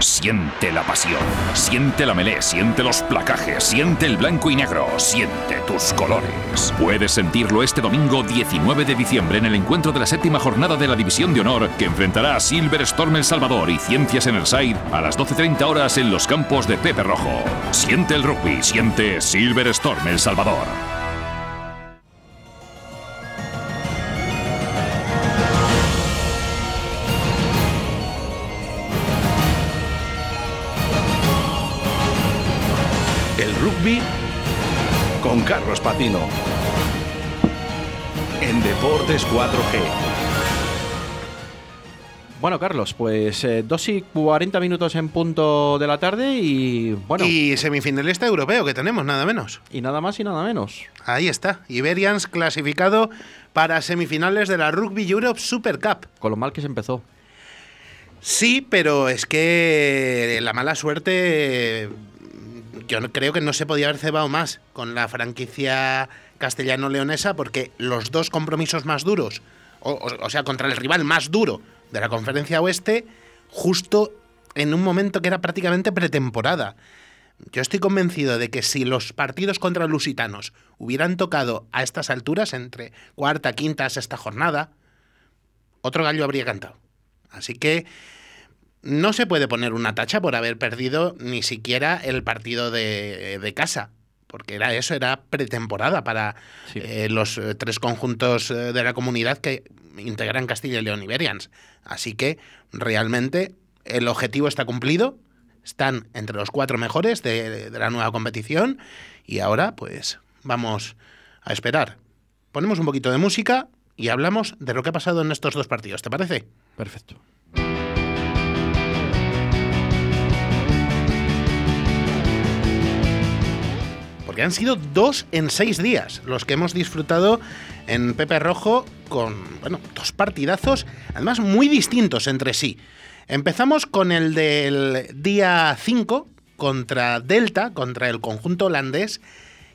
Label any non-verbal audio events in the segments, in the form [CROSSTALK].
Siente la pasión, siente la melé, siente los placajes, siente el blanco y negro, siente tus colores. Puedes sentirlo este domingo 19 de diciembre en el encuentro de la séptima jornada de la División de Honor que enfrentará a Silver Storm El Salvador y Ciencias en el Side a las 12.30 horas en los campos de Pepe Rojo. Siente el rugby, siente Silver Storm El Salvador. Carlos Patino. En Deportes 4G. Bueno, Carlos, pues 2 y 40 minutos en punto de la tarde y bueno. Y semifinalista europeo que tenemos, nada menos. Y nada más y nada menos. Ahí está. Iberians clasificado para semifinales de la Rugby Europe Super Cup. Con lo mal que se empezó. Sí, pero es que la mala suerte yo creo que no se podía haber cebado más con la franquicia castellano-leonesa porque los dos compromisos más duros, o, sea, contra el rival más duro de la conferencia oeste, justo en un momento que era prácticamente pretemporada. Yo estoy convencido de que si los partidos contra lusitanos hubieran tocado a estas alturas, entre cuarta, quinta, sexta jornada, otro gallo habría cantado. Así que no se puede poner una tacha por haber perdido ni siquiera el partido de, de casa, porque era eso, era pretemporada para sí. eh, los eh, tres conjuntos eh, de la comunidad que integran Castilla y León Iberians. Así que realmente el objetivo está cumplido, están entre los cuatro mejores de, de la nueva competición y ahora pues vamos a esperar. Ponemos un poquito de música y hablamos de lo que ha pasado en estos dos partidos, ¿te parece? Perfecto. Porque han sido dos en seis días los que hemos disfrutado en Pepe Rojo con, bueno, dos partidazos, además muy distintos entre sí. Empezamos con el del día 5 contra Delta, contra el conjunto holandés,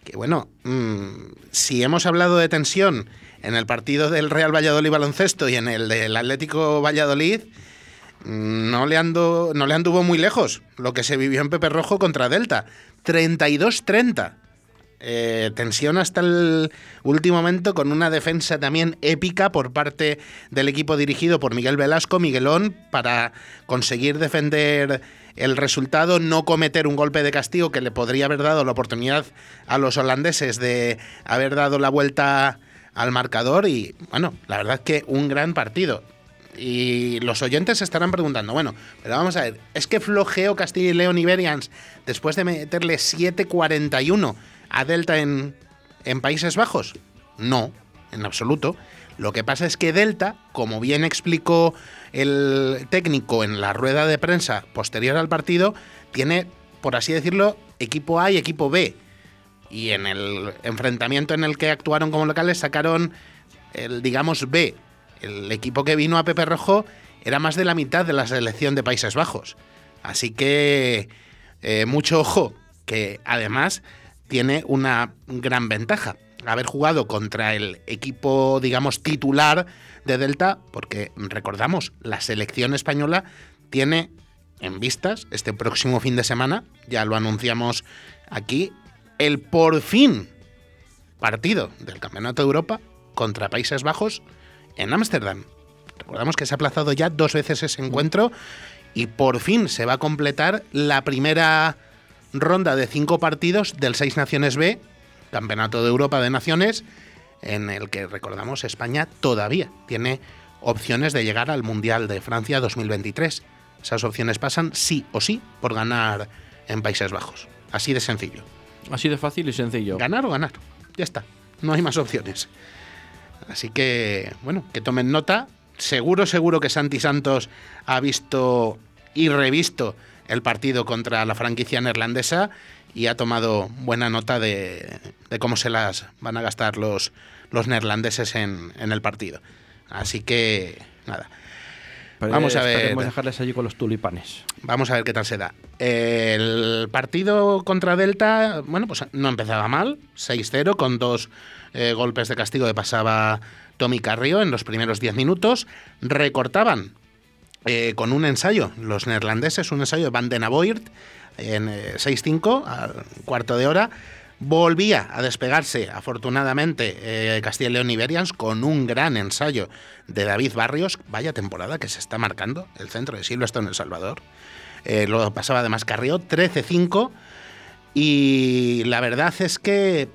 que bueno, mmm, si hemos hablado de tensión en el partido del Real Valladolid baloncesto y en el del Atlético Valladolid, no le, ando, no le anduvo muy lejos lo que se vivió en Pepe Rojo contra Delta. 32-30. Eh, tensión hasta el último momento con una defensa también épica por parte del equipo dirigido por Miguel Velasco, Miguelón, para conseguir defender el resultado, no cometer un golpe de castigo que le podría haber dado la oportunidad a los holandeses de haber dado la vuelta al marcador y bueno, la verdad que un gran partido. Y los oyentes se estarán preguntando, bueno, pero vamos a ver, ¿es que flojeó Castilla y León Iberians después de meterle 7-41 a Delta en, en Países Bajos? No, en absoluto. Lo que pasa es que Delta, como bien explicó el técnico en la rueda de prensa posterior al partido, tiene, por así decirlo, equipo A y equipo B. Y en el enfrentamiento en el que actuaron como locales sacaron el, digamos, B. El equipo que vino a Pepe Rojo era más de la mitad de la selección de Países Bajos. Así que eh, mucho ojo, que además tiene una gran ventaja. Haber jugado contra el equipo, digamos, titular de Delta, porque recordamos, la selección española tiene en vistas este próximo fin de semana, ya lo anunciamos aquí, el por fin partido del Campeonato de Europa contra Países Bajos en Ámsterdam. Recordamos que se ha aplazado ya dos veces ese encuentro y por fin se va a completar la primera ronda de cinco partidos del Seis Naciones B, Campeonato de Europa de Naciones, en el que recordamos España todavía tiene opciones de llegar al Mundial de Francia 2023. Esas opciones pasan sí o sí por ganar en Países Bajos. Así de sencillo. Así de fácil y sencillo. Ganar o ganar. Ya está. No hay más opciones. Así que, bueno, que tomen nota. Seguro, seguro que Santi Santos ha visto y revisto el partido contra la franquicia neerlandesa y ha tomado buena nota de, de cómo se las van a gastar los, los neerlandeses en, en, el partido. Así que, nada. Pero vamos a ver. Vamos a dejarles allí con los tulipanes. Vamos a ver qué tal se da. El partido contra Delta, bueno, pues no empezaba mal. 6-0 con dos eh, golpes de castigo que pasaba Tommy Carrillo en los primeros 10 minutos. Recortaban eh, con un ensayo, los neerlandeses, un ensayo de Van den Aboyrt en 6-5 al cuarto de hora. Volvía a despegarse, afortunadamente, eh, Castilla y León Iberians con un gran ensayo de David Barrios. Vaya temporada que se está marcando el centro de Silverstone en El Salvador. Eh, lo pasaba además Carrió, 13-5. Y la verdad es que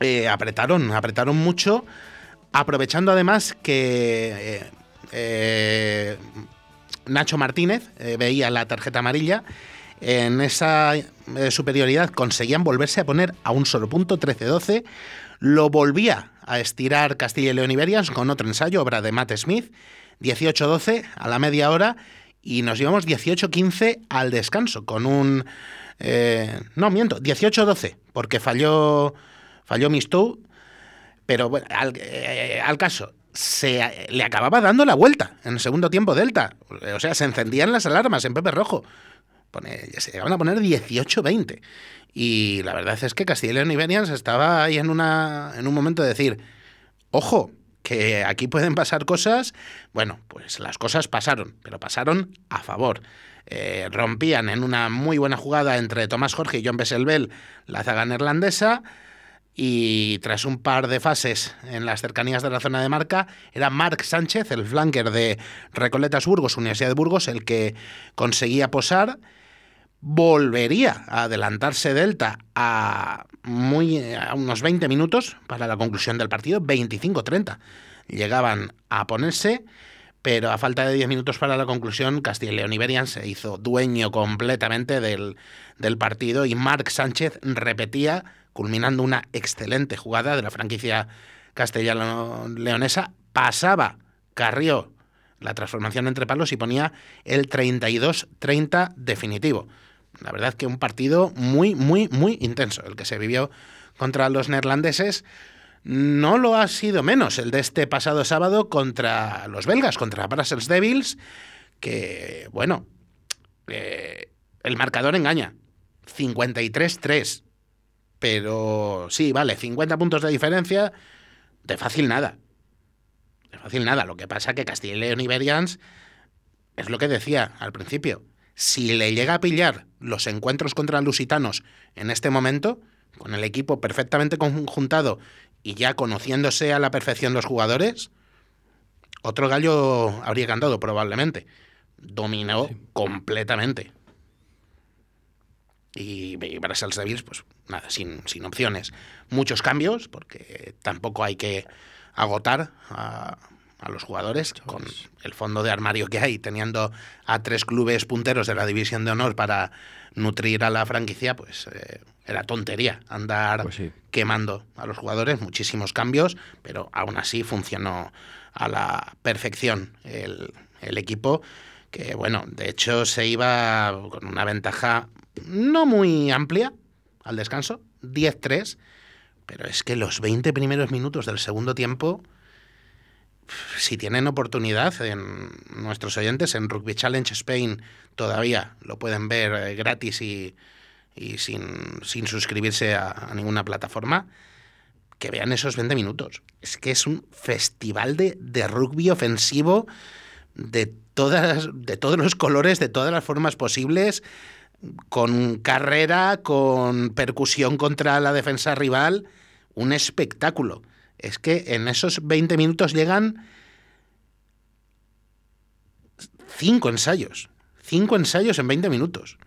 eh, apretaron, apretaron mucho, aprovechando además que Nacho Martínez veía la tarjeta amarilla en esa eh, superioridad conseguían volverse a poner a un solo punto, 13-12. Lo volvía a estirar Castilla y León Iberians con otro ensayo, obra de Matt Smith, 18-12 a la media hora y nos llevamos 18-15 al descanso con un... Eh, no, miento, 18-12 porque falló, falló Mistou, pero bueno, eh, al caso, se le acababa dando la vuelta en el segundo tiempo Delta. O sea, se encendían las alarmas en Pepe Rojo se van a poner 18-20. Y la verdad es que Castilla y estaba ahí en, una, en un momento de decir, ojo, que aquí pueden pasar cosas. Bueno, pues las cosas pasaron, pero pasaron a favor. Eh, rompían en una muy buena jugada entre Tomás Jorge y John Besselbel la zaga neerlandesa. Y tras un par de fases en las cercanías de la zona de marca, era Marc Sánchez, el flanker de Recoletas Burgos, Universidad de Burgos, el que conseguía posar volvería a adelantarse Delta a, muy, a unos 20 minutos para la conclusión del partido, 25-30. Llegaban a ponerse, pero a falta de 10 minutos para la conclusión, Castilla y León Iberian se hizo dueño completamente del, del partido y Marc Sánchez repetía, culminando una excelente jugada de la franquicia castellano-leonesa, pasaba Carrió la transformación entre palos y ponía el 32-30 definitivo. La verdad que un partido muy, muy, muy intenso el que se vivió contra los neerlandeses. No lo ha sido menos el de este pasado sábado contra los belgas, contra Brussels Devils, que, bueno, eh, el marcador engaña. 53-3. Pero sí, vale, 50 puntos de diferencia, de fácil nada. De fácil nada. Lo que pasa que Castilla y León Iberians es lo que decía al principio si le llega a pillar los encuentros contra lusitanos en este momento, con el equipo perfectamente conjuntado y ya conociéndose a la perfección los jugadores, otro gallo habría cantado probablemente. Dominó completamente. Y, y Devils, pues nada, sin, sin opciones. Muchos cambios, porque tampoco hay que agotar a, a los jugadores con el fondo de armario que hay, teniendo a tres clubes punteros de la división de honor para nutrir a la franquicia, pues eh, era tontería andar pues quemando a los jugadores, muchísimos cambios, pero aún así funcionó a la perfección el, el equipo, que bueno, de hecho se iba con una ventaja no muy amplia al descanso, 10-3, pero es que los 20 primeros minutos del segundo tiempo si tienen oportunidad en nuestros oyentes en Rugby Challenge Spain todavía lo pueden ver eh, gratis y, sin, suscribirse a, ninguna plataforma, que vean esos 20 minutos. Es que es un festival de, de rugby ofensivo de, todas, de todos los colores, de todas las formas posibles, con carrera, con percusión contra la defensa rival, un espectáculo es que en esos 20 minutos llegan cinco ensayos. Cinco ensayos en 20 minutos.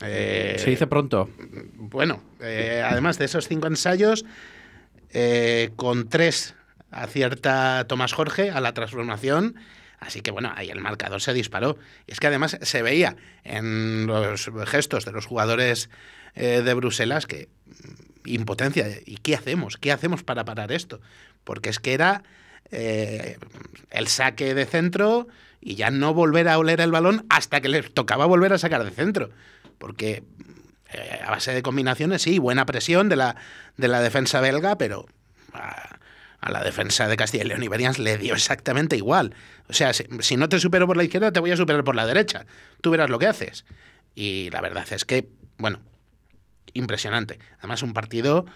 Eh, Se dice pronto. Bueno, eh, además de esos cinco ensayos, eh, con tres acierta Tomás Jorge a la transformación. Así que bueno, ahí el marcador se disparó. Y es que además se veía en los gestos de los jugadores de Bruselas que impotencia. ¿Y qué hacemos? ¿Qué hacemos para parar esto? Porque es que era eh, el saque de centro y ya no volver a oler el balón hasta que le tocaba volver a sacar de centro. Porque eh, a base de combinaciones, sí, buena presión de la, de la defensa belga, pero a, la defensa de Castilla y León Iberians le dio exactamente igual. O sea, si, si, no te supero por la izquierda, te voy a superar por la derecha. Tú verás lo que haces. Y la verdad es que, bueno, impresionante. Además, un partido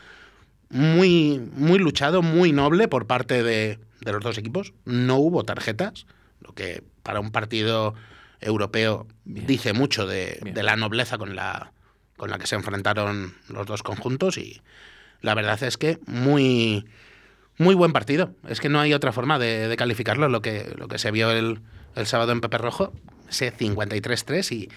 muy, muy luchado, muy noble por parte de, los dos equipos. No hubo tarjetas, lo que para un partido europeo dice mucho de, de la nobleza con la, con la que se enfrentaron los dos conjuntos y la verdad es que muy, muy buen partido. Es que no hay otra forma de, calificarlo. Lo que, lo que se vio el, el sábado en Pepe Rojo, ese 53-3 y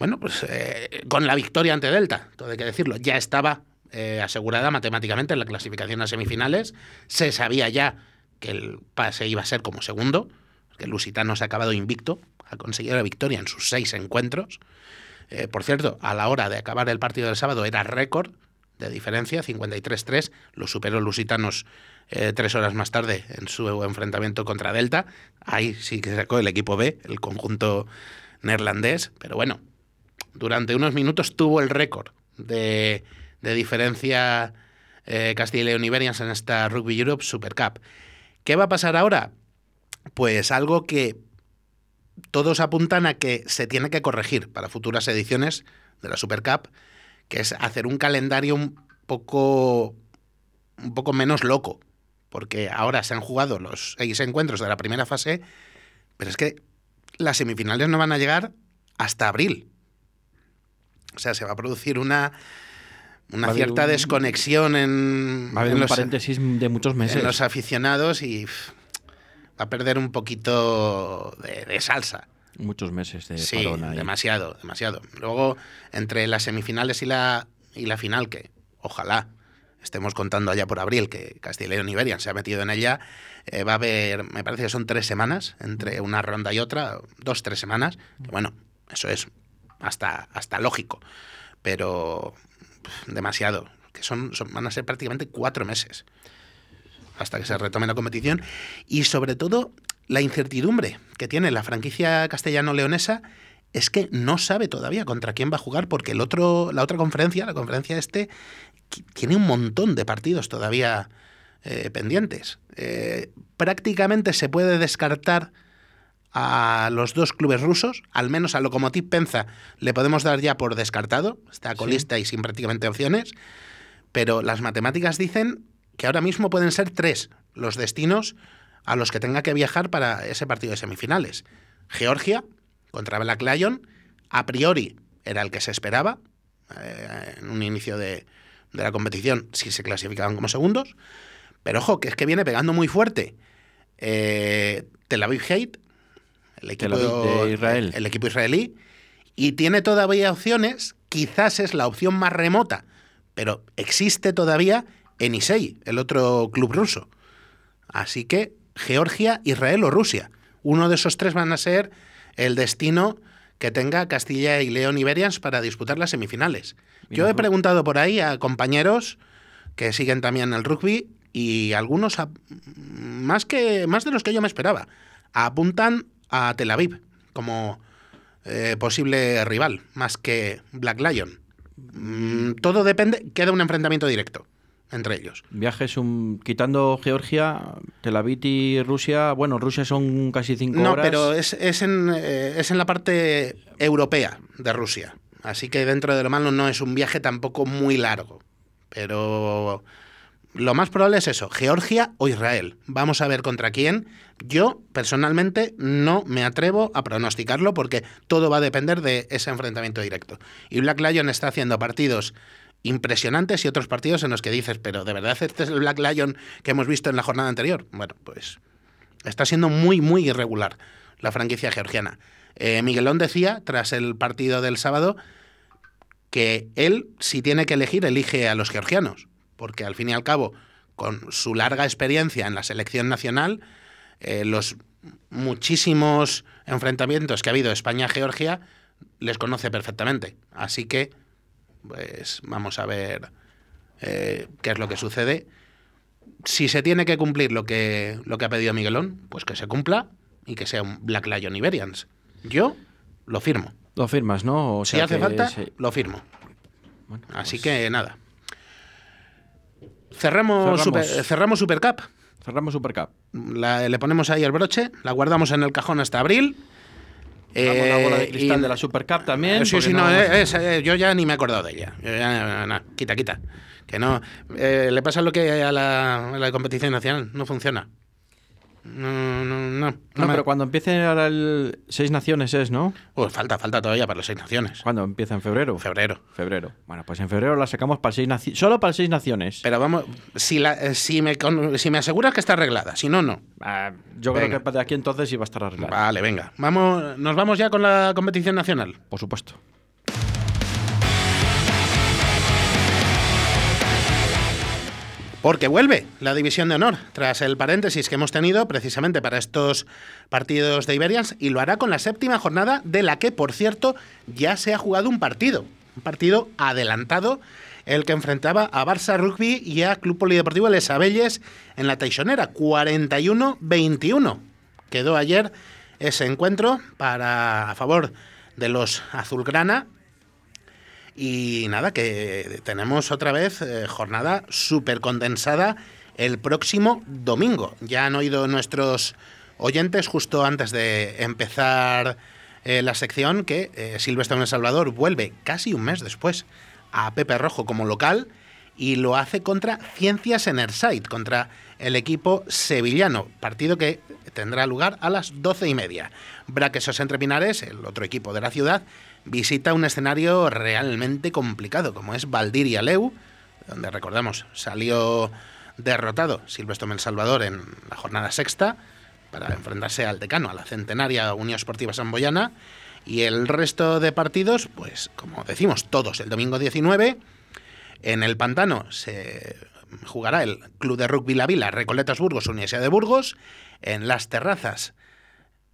bueno, pues eh, con la victoria ante Delta, todo hay que decirlo, ya estaba eh, asegurada matemáticamente en la clasificación a semifinales. Se sabía ya que el pase iba a ser como segundo, que Lusitano se ha acabado invicto, ha conseguido la victoria en sus seis encuentros. Eh, por cierto, a la hora de acabar el partido del sábado era récord de diferencia, 53-3, lo superó Lusitanos eh, tres horas más tarde en su enfrentamiento contra Delta. Ahí sí que sacó el equipo B, el conjunto neerlandés, pero bueno, durante unos minutos tuvo el récord de, de diferencia eh, Castilla y León Iberians en esta Rugby Europe Super Cup. ¿Qué va a pasar ahora? Pues algo que todos apuntan a que se tiene que corregir para futuras ediciones de la Super Cup, que es hacer un calendario un poco, un poco menos loco, porque ahora se han jugado los seis encuentros de la primera fase, pero es que las semifinales no van a llegar hasta abril. O sea, se va a producir una, una Va cierta un- desconexión en, Va a haber en un los, paréntesis de muchos meses. en los aficionados y pff, va a perder un poquito de, de salsa. Muchos meses de Sí, parón demasiado, demasiado. Luego, entre las semifinales y la, y la final, que ojalá estemos contando allá por abril, que Castilla y León Iberian se ha metido en ella, eh, va a haber, me parece que son tres semanas, entre una ronda y otra, dos, tres semanas, que bueno, eso es hasta, hasta lógico, pero demasiado, que son, son- van a ser prácticamente cuatro meses hasta que se retome la competición y sobre todo la incertidumbre que tiene la franquicia castellano-leonesa es que no sabe todavía contra quién va a jugar porque el otro, la otra conferencia, la conferencia este, tiene un montón de partidos todavía eh, pendientes. Eh, prácticamente se puede descartar a los dos clubes rusos, al menos a Lokomotiv Penza le podemos dar ya por descartado, está colista y sin prácticamente opciones, pero las matemáticas dicen que ahora mismo pueden ser tres los destinos a los que tenga que viajar para ese partido de semifinales. Georgia contra Black Lion, a priori era el que se esperaba eh, en un inicio de, de la competición si se clasificaban como segundos, pero ojo, que es que viene pegando muy fuerte eh, Tel Aviv Hate, el equipo, de Israel. el equipo israelí, y tiene todavía opciones, quizás es la opción más remota, pero existe todavía Enisei, el otro club ruso. Así que Georgia, Israel o Rusia. Uno de esos tres van a ser el destino que tenga Castilla y León Iberians para disputar las semifinales. Yo he preguntado por ahí a compañeros que siguen también el rugby y algunos, más, que, más de los que yo me esperaba, apuntan a Tel Aviv como eh, posible rival, más que Black Lion. Mm, todo depende, queda un enfrentamiento directo entre ellos. Viajes, un, quitando Georgia, Tel Aviv y Rusia. Bueno, Rusia son casi cinco No, horas. pero es, es en, eh, es en la parte europea de Rusia. Así que dentro de lo malo no es un viaje tampoco muy largo. Pero lo más probable es eso, Georgia o Israel. Vamos a ver contra quién. Yo personalmente no me atrevo a pronosticarlo porque todo va a depender de ese enfrentamiento directo. Y Black Lion está haciendo partidos impresionantes y otros partidos en los que dices, pero ¿de verdad este es el Black Lion que hemos visto en la jornada anterior? Bueno, pues Está siendo muy, muy irregular la franquicia georgiana. Eh, Miguelón decía, tras el partido del sábado, que él, si tiene que elegir, elige a los georgianos, porque al fin y al cabo, con su larga experiencia en la selección nacional, eh, los muchísimos enfrentamientos que ha habido España-Georgia les conoce perfectamente. Así que, pues vamos a ver eh, qué es lo que sucede si se tiene que cumplir lo que, lo que ha pedido Miguelón, pues que se cumpla y que sea un Black Lion Iberians. Yo lo firmo. Lo firmas, ¿no? O si hace que falta, lo firmo. bueno, Así pues que nada. Cerramos, Cerramos. Super, cerramos Super Cup. Cerramos Supercup. La- le ponemos ahí el broche, la guardamos en el cajón hasta abril. La bola de Eh, cristal y- de la Supercup también. Sí, sí, no, es, yo ya ni me he acordado de ella. Yo ya, no, no, quita, quita. Que no. eh, le pasa lo que a la, a la competición nacional, no funciona. No, no, no. No, pero cuando empiece ahora el Seis Naciones es, ¿no? Uy, falta, falta todavía para las seis naciones. ¿Cuándo empieza? ¿En febrero? Febrero. Febrero. Bueno, pues en febrero la sacamos para seis naciones. Solo para seis naciones. Pero vamos, si, la, eh, si, me, si me aseguras que está arreglada, si no, no. Ah, yo Venga. creo que para aquí entonces sí va a estar arreglado. Vale, venga. Vamos, nos vamos ya con la competición nacional. Por supuesto. Porque vuelve la división de honor tras el paréntesis que hemos tenido precisamente para estos partidos de Iberians y lo hará con la séptima jornada de la que, por cierto, ya se ha jugado un partido. Un partido adelantado, el que enfrentaba a Barça Rugby y a Club Polideportivo Les Abelles en la Teixonera, 41-21. Quedó ayer ese encuentro para a favor de los azulgrana y nada, que tenemos otra vez eh, jornada súper condensada el próximo domingo. Ya han oído nuestros oyentes justo antes de empezar eh, la sección que eh, Silvestre en El Salvador vuelve casi un mes después a Pepe Rojo como local y lo hace contra Ciencias en contra el equipo sevillano, partido que tendrá lugar a las doce y media. Braquesos entre Pinares, el otro equipo de la ciudad, visita un escenario realmente complicado, como es Valdiria Leu, donde recordamos salió derrotado Silvestre El Salvador en la jornada sexta para enfrentarse al decano, a la centenaria Unión Esportiva Samboyana, y el resto de partidos, pues como decimos, todos el domingo 19. En el Pantano se jugará el Club de Rugby La Vila, Recoletas Burgos, Universidad de Burgos. En las terrazas,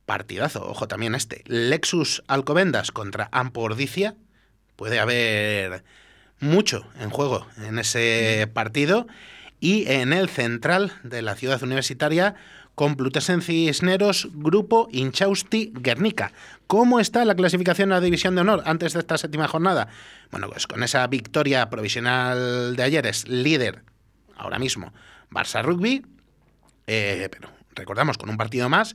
partidazo, ojo también este, Lexus Alcobendas contra Ampordicia. Puede haber mucho en juego en ese partido. Y en el central de la ciudad universitaria, Complutense Cisneros, Grupo Inchausti Guernica. ¿Cómo está la clasificación a la División de Honor antes de esta séptima jornada? Bueno, pues con esa victoria provisional de ayer es líder ahora mismo Barça Rugby, eh, pero recordamos con un partido más.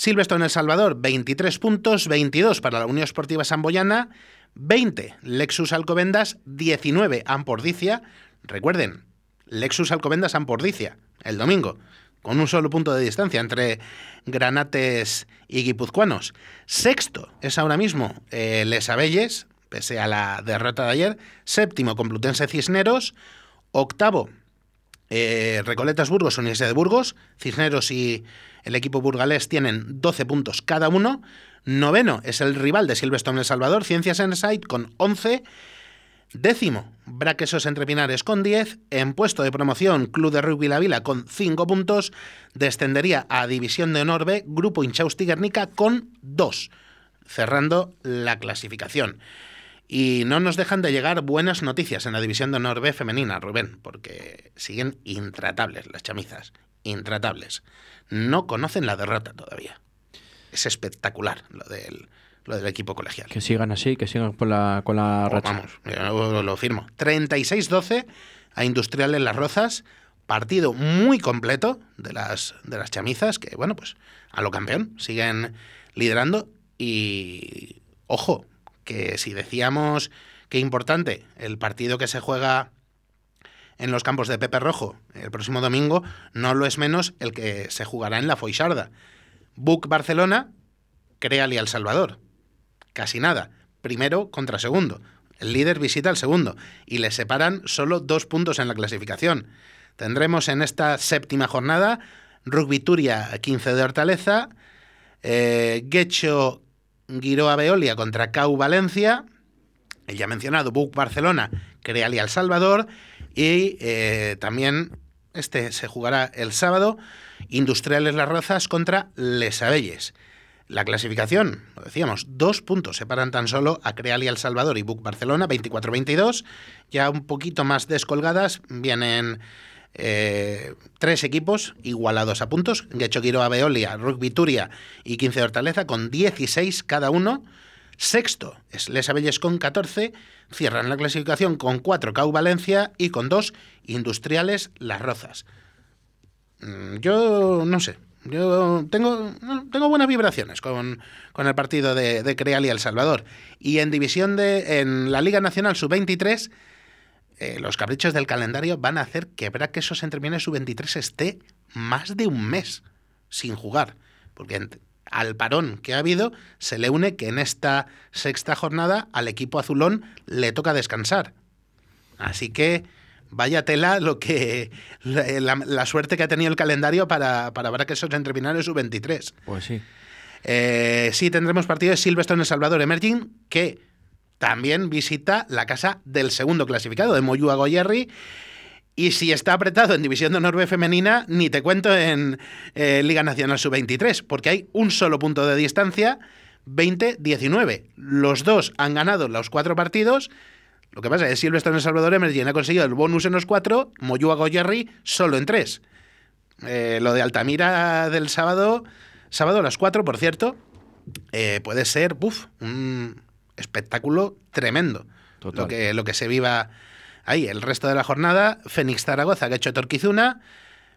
Silvestre en El Salvador, 23 puntos, 22 para la Unión Esportiva Samboyana, 20 Lexus Alcobendas, 19 Ampordicia. Recuerden, Lexus Alcobendas Ampordicia, el domingo, con un solo punto de distancia entre granates y guipuzcoanos. Sexto es ahora mismo eh, Les Abelles, pese a la derrota de ayer. Séptimo, Complutense Cisneros. Octavo, eh, Recoletas Burgos, Universidad de Burgos. Cisneros y el equipo burgalés tienen 12 puntos cada uno. Noveno es el rival de Silverstone El Salvador, Ciencias en Site, con 11. Décimo, Braquesos Entre Pinares con 10. En puesto de promoción, Club de Rugby La Vila con 5 puntos. Descendería a División de Honor B, Grupo Inchausti Guernica con 2. Cerrando la clasificación. Y no nos dejan de llegar buenas noticias en la División de Honor B femenina, Rubén, porque siguen intratables las chamizas. Intratables. No conocen la derrota todavía. Es espectacular lo del, lo del equipo colegial. Que sigan así, que sigan con la, con la Oh, racha. vamos, yo lo firmo. 36-12 a Industrial en Las Rozas. Partido muy completo de las, de las chamizas, que bueno, pues a lo campeón siguen liderando. Y ojo, que si decíamos que importante el partido que se juega en los campos de Pepe Rojo el próximo domingo, no lo es menos el que se jugará en la Foixarda. Buc Barcelona, Creal y El Salvador casi nada. Primero contra segundo. El líder visita al segundo y le separan solo dos puntos en la clasificación. Tendremos en esta séptima jornada Rugby Turia 15 de Hortaleza, eh, Guecho Guiroa Veolia contra Cau Valencia, el ya mencionado Buc Barcelona, Creal y El Salvador y eh, también este se jugará el sábado, Industriales Las Rozas contra Les Abelles. La clasificación, lo decíamos, dos puntos separan tan solo a Creal y El Salvador y Buc Barcelona, 24-22. Ya un poquito más descolgadas vienen eh, tres equipos igualados a puntos. Guecho Quiroa Veolia, Rugby Turia y 15 de Hortaleza con 16 cada uno. Sexto es Les Abelles con 14. Cierran la clasificación con 4 Cau Valencia y con 2 Industriales Las Rozas. Mm, Yo no sé. Yo tengo, tengo buenas vibraciones con, con el partido de, de Creal y El Salvador. Y en división de. en la Liga Nacional Sub-23, eh, los caprichos del calendario van a hacer que Braquesos entre Pinares Sub-23 esté más de un mes sin jugar, porque al parón que ha habido se le une que en esta sexta jornada al equipo azulón le toca descansar. Así que vaya tela lo que [LAUGHS] la, suerte que ha tenido el calendario para, para ver que esos entrepinares sub-23. Pues sí. Eh, sí, tendremos partido de Silvestre en El Salvador Emerging, que también visita la casa del segundo clasificado, de Moyúa Goyerri. Y si está apretado en División de Honor femenina, ni te cuento en eh, Liga Nacional Sub-23, porque hay un solo punto de distancia, 20-19. Los dos han ganado los cuatro partidos. Lo que pasa es que Silvestre en El Salvador Emerging ha conseguido el bonus en los cuatro, Moyúa Goyerri solo en tres. Eh, lo de Altamira del sábado Sábado a las 4, por cierto, eh, puede ser un espectáculo tremendo. Lo que, lo que se viva ahí. El resto de la jornada, Fénix Zaragoza, que Torquizuna,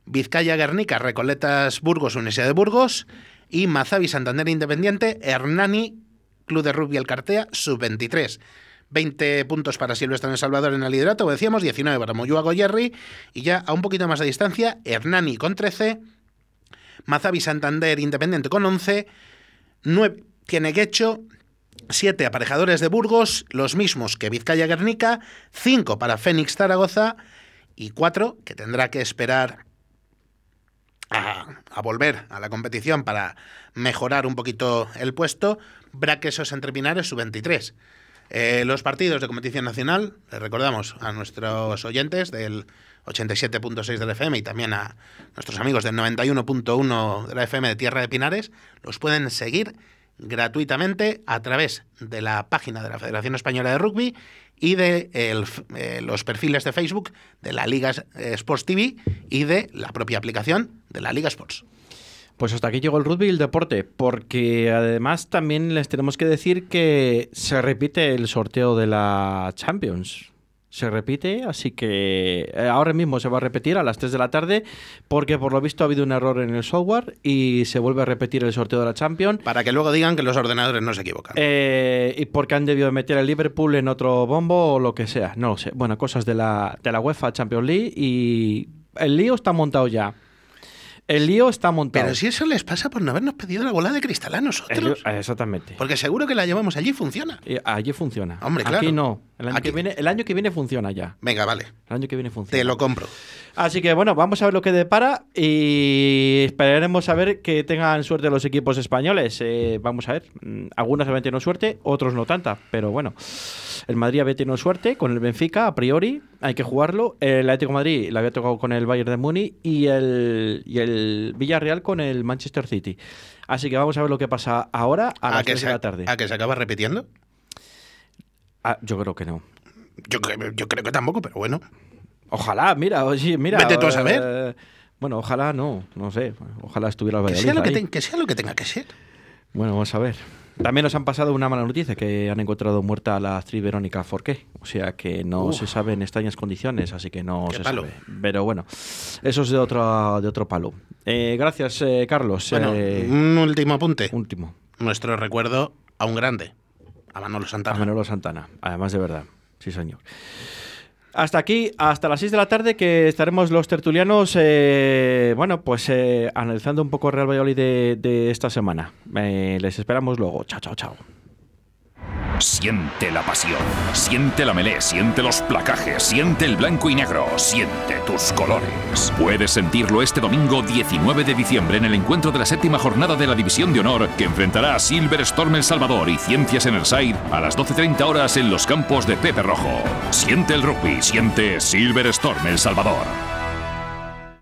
Vizcaya Guernica, Recoletas Burgos, Universidad de Burgos, y Mazavi Santander Independiente, Hernani, Club de Rugby El Cartea, sub-23. 20 puntos para Silvestre en El Salvador en el liderato, decíamos, 19 para Moyúa Goyerri, y ya a un poquito más de distancia, Hernani con 13, Mazavi Santander Independiente con 11, 9 tiene Guecho, 7 aparejadores de Burgos, los mismos que Vizcaya Guernica, 5 para Fénix Zaragoza y 4 que tendrá que esperar a, volver a la competición para mejorar un poquito el puesto, Braquesos entre Pinares sub-23. Eh, los partidos de competición nacional, les recordamos a nuestros oyentes del 87.6 de la FM y también a nuestros amigos del 91.1 de la FM de Tierra de Pinares, los pueden seguir gratuitamente a través de la página de la Federación Española de Rugby y de eh, los perfiles de Facebook de la Liga Sports TV y de la propia aplicación de la Liga Sports. Pues hasta aquí llegó el rugby y el deporte, porque además también les tenemos que decir que se repite el sorteo de la Champions se repite, así que eh, ahora mismo se va a repetir a las 3 de la tarde porque por lo visto ha habido un error en el software y se vuelve a repetir el sorteo de la Champions. Para que luego digan que los ordenadores no se equivocan. Eh, y porque han debido meter el Liverpool en otro bombo o lo que sea, no lo sé. Bueno, cosas de la, de la UEFA Champions League y el lío está montado ya. El lío está montado. Pero si eso les pasa por no habernos pedido la bola de cristal a nosotros. exactamente. Porque seguro que la llevamos allí funciona. allí funciona. Hombre, claro. Aquí no. El año, Que viene, el año que viene funciona ya. Venga, vale. El año que viene funciona. Te lo compro. Así que bueno, vamos a ver lo que depara y esperaremos a ver que tengan suerte los equipos españoles. Eh, vamos a ver. Mm, algunos habían tenido suerte, otros no tanta. Pero bueno, el Madrid había tenido suerte con el Benfica, a priori. Hay que jugarlo. El Atlético Madrid le había tocado con el Bayern de Múnich y el, y el Villarreal con el Manchester City. Así que vamos a ver lo que pasa ahora a, las 3 de la tarde. ¿A que se acaba repitiendo? Ah, yo creo que no. Yo, yo creo que tampoco, pero bueno. Ojalá, mira, oye, mira. Vete tú a saber. Eh, bueno, ojalá no, no sé. Ojalá estuviera el que sea, lo que, que sea lo que tenga que ser. Bueno, vamos a ver. También nos han pasado una mala noticia, que han encontrado muerta a la actriz Verónica Forqué. O sea que no se sabe en extrañas condiciones, así que no se sabe. Pero bueno, eso es de otro, de otro palo. Eh, gracias, eh, Carlos. Bueno, un último apunte. Último. Nuestro recuerdo a un grande, a Manolo Santana. A Manolo Santana, además de verdad. Sí, señor. Hasta aquí, hasta las 6 de la tarde, que estaremos los tertulianos, eh, bueno, pues eh, analizando un poco Real Valladolid de, esta semana. Eh, les esperamos luego. Chao, chao, chao. Siente la pasión, siente la melé, siente los placajes, siente el blanco y negro, siente tus colores. Puedes sentirlo este domingo 19 de diciembre en el encuentro de la séptima jornada de la División de Honor que enfrentará a Silver Storm El Salvador y Ciencias en el Side a las 12.30 horas en los campos de Pepe Rojo. Siente el rugby, siente Silver Storm El Salvador.